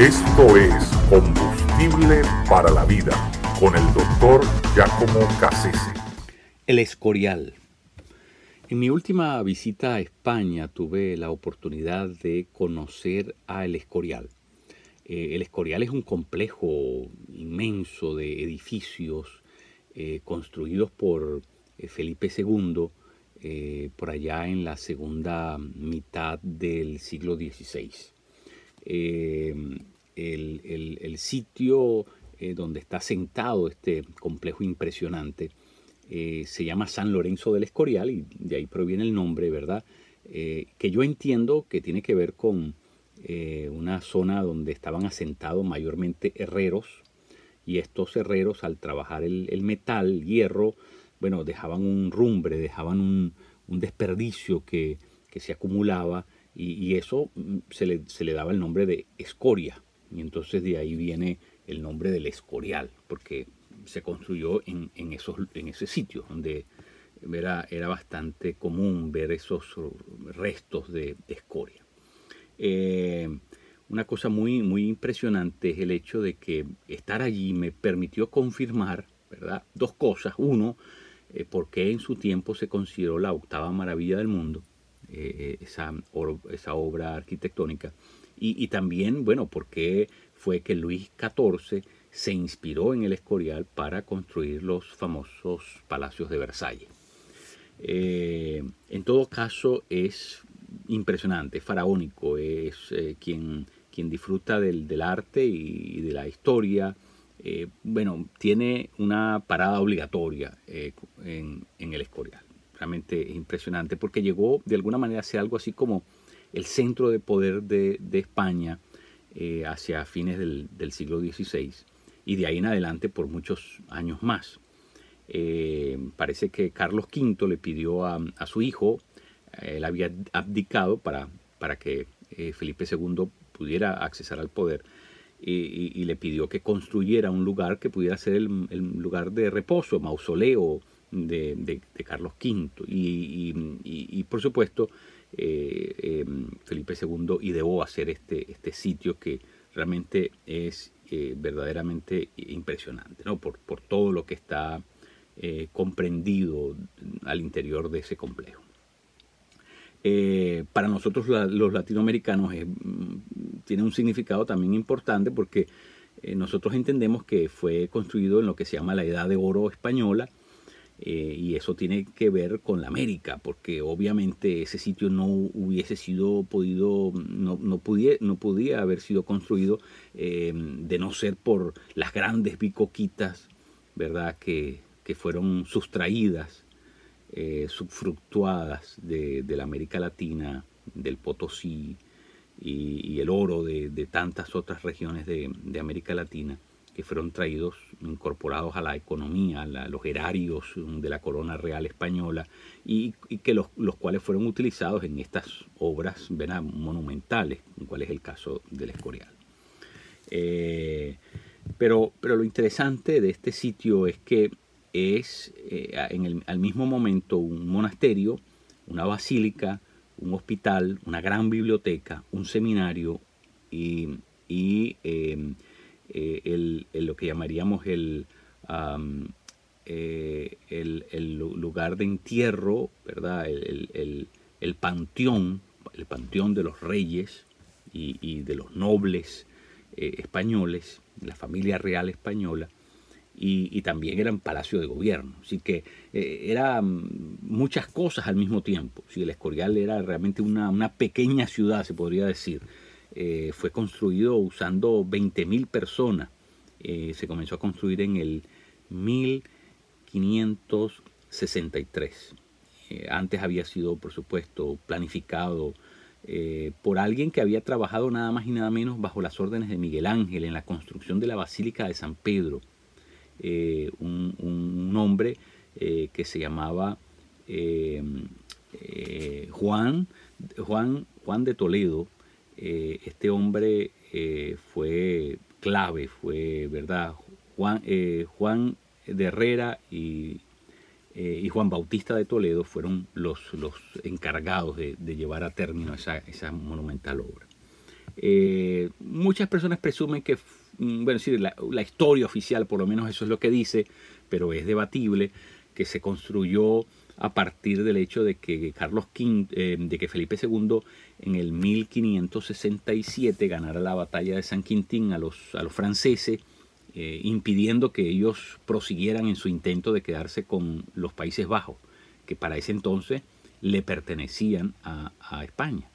Esto es Combustible para la Vida con el doctor Giacomo Cassese. El Escorial. En mi última visita a España tuve la oportunidad de conocer a El Escorial. Eh, el Escorial es un complejo inmenso de edificios eh, construidos por eh, Felipe II por allá en la segunda mitad del siglo XVI el, sitio eh, donde está sentado este complejo impresionante eh, se llama San Lorenzo del Escorial y de ahí proviene el nombre, ¿verdad? Eh, que yo entiendo que tiene que ver con una zona donde estaban asentados mayormente herreros y estos herreros al trabajar el, metal, el hierro, bueno, dejaban un rumbre, dejaban un, desperdicio que, se acumulaba y, eso mm, se le, se le, daba el nombre de escoria. Y entonces de ahí viene el nombre del Escorial, porque se construyó en, esos, en ese sitio donde era, era, bastante común ver esos restos de, escoria. Eh, una cosa muy, muy impresionante es el hecho de que estar allí me permitió confirmar ¿verdad? dos cosas. Uno, eh, porque en su tiempo se consideró la octava maravilla del mundo, eh, esa, esa obra arquitectónica. Y, también, bueno, porque fue que Luis XIV se inspiró en el Escorial para construir los famosos palacios de Versalles. Eh, en todo caso, es impresionante, faraónico, es eh, quien, quien disfruta del, arte y de la historia. Eh, bueno, tiene una parada obligatoria en, el Escorial. Realmente es impresionante porque llegó de alguna manera a ser algo así como el centro de poder de, España eh, hacia fines del, siglo XVI y de ahí en adelante por muchos años más. Eh, parece que Carlos V le pidió a, su hijo, eh, él había abdicado para, para que Felipe II pudiera accesar al poder, y, le pidió que construyera un lugar que pudiera ser el, lugar de reposo, mausoleo de, Carlos V. y por supuesto, eh, em, Felipe II ideó hacer este, este sitio que realmente es eh, verdaderamente impresionante, ¿no? por, por, todo lo que está eh, comprendido al interior de ese complejo. para nosotros los latinoamericanos mm, tiene un significado también importante porque nosotros entendemos que fue construido en lo que se llama la Edad de Oro española, eh, y eso tiene que ver con la América, porque obviamente ese sitio no hubiese sido podido, no, no, podía, no podía haber sido construido eh, de no ser por las grandes bicoquitas, ¿verdad? Que, que fueron sustraídas, eh, subfructuadas de, de, la América Latina, del Potosí y, y el oro de, de, tantas otras regiones de, de América Latina fueron traídos, incorporados a la economía, a los erarios de la corona real española, y, que los, cuales fueron utilizados en estas obras monumentales, cual es el caso del Escorial. Eh, pero, pero lo interesante de este sitio es que es eh, en el, al mismo momento un monasterio, una basílica, un hospital, una gran biblioteca, un seminario y, eh, eh, el, lo que llamaríamos el, eh, el, lugar de entierro, ¿verdad? El, panteón, el panteón de los reyes y, de los nobles eh, españoles, la familia real española, y, también eran palacio de gobierno. Así que eran muchas cosas al mismo tiempo. Si el Escorial era realmente una, una pequeña ciudad, se podría decir. Eh, fue construido usando 20.000 personas. Eh, se comenzó a construir en el 1563. Eh, antes había sido, por supuesto, planificado por alguien que había trabajado nada más y nada menos bajo las órdenes de Miguel Ángel en la construcción de la Basílica de San Pedro. Un, hombre que se llamaba Juan, Juan, Juan de Toledo, eh, este hombre eh, fue clave, fue, ¿verdad? Juan, eh, Juan de Herrera y, Juan Bautista de Toledo fueron los, los encargados de, llevar a término esa, esa monumental obra. Muchas personas presumen que, mm, bueno, sí, la, historia oficial, por lo menos eso es lo que dice, pero es debatible, que se construyó a partir del hecho de que Carlos V, eh, de que Felipe II en el 1567 ganara la batalla de San Quintín a los, a los franceses, eh, impidiendo que ellos prosiguieran en su intento de quedarse con los Países Bajos, que para ese entonces le pertenecían a, a España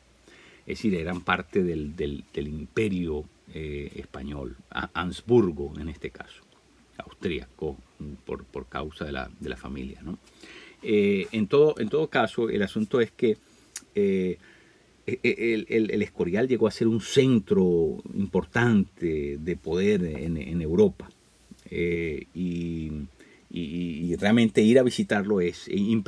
es decir, eran parte del, del, imperio eh, español, Ansburgo en este caso, austríaco, por, por causa de la, de la familia. ¿no? Eh, en, todo, en todo caso, el asunto es que eh, e, e, el, Escorial llegó a ser un centro importante de poder en, Europa. Y, y, y, realmente ir a visitarlo es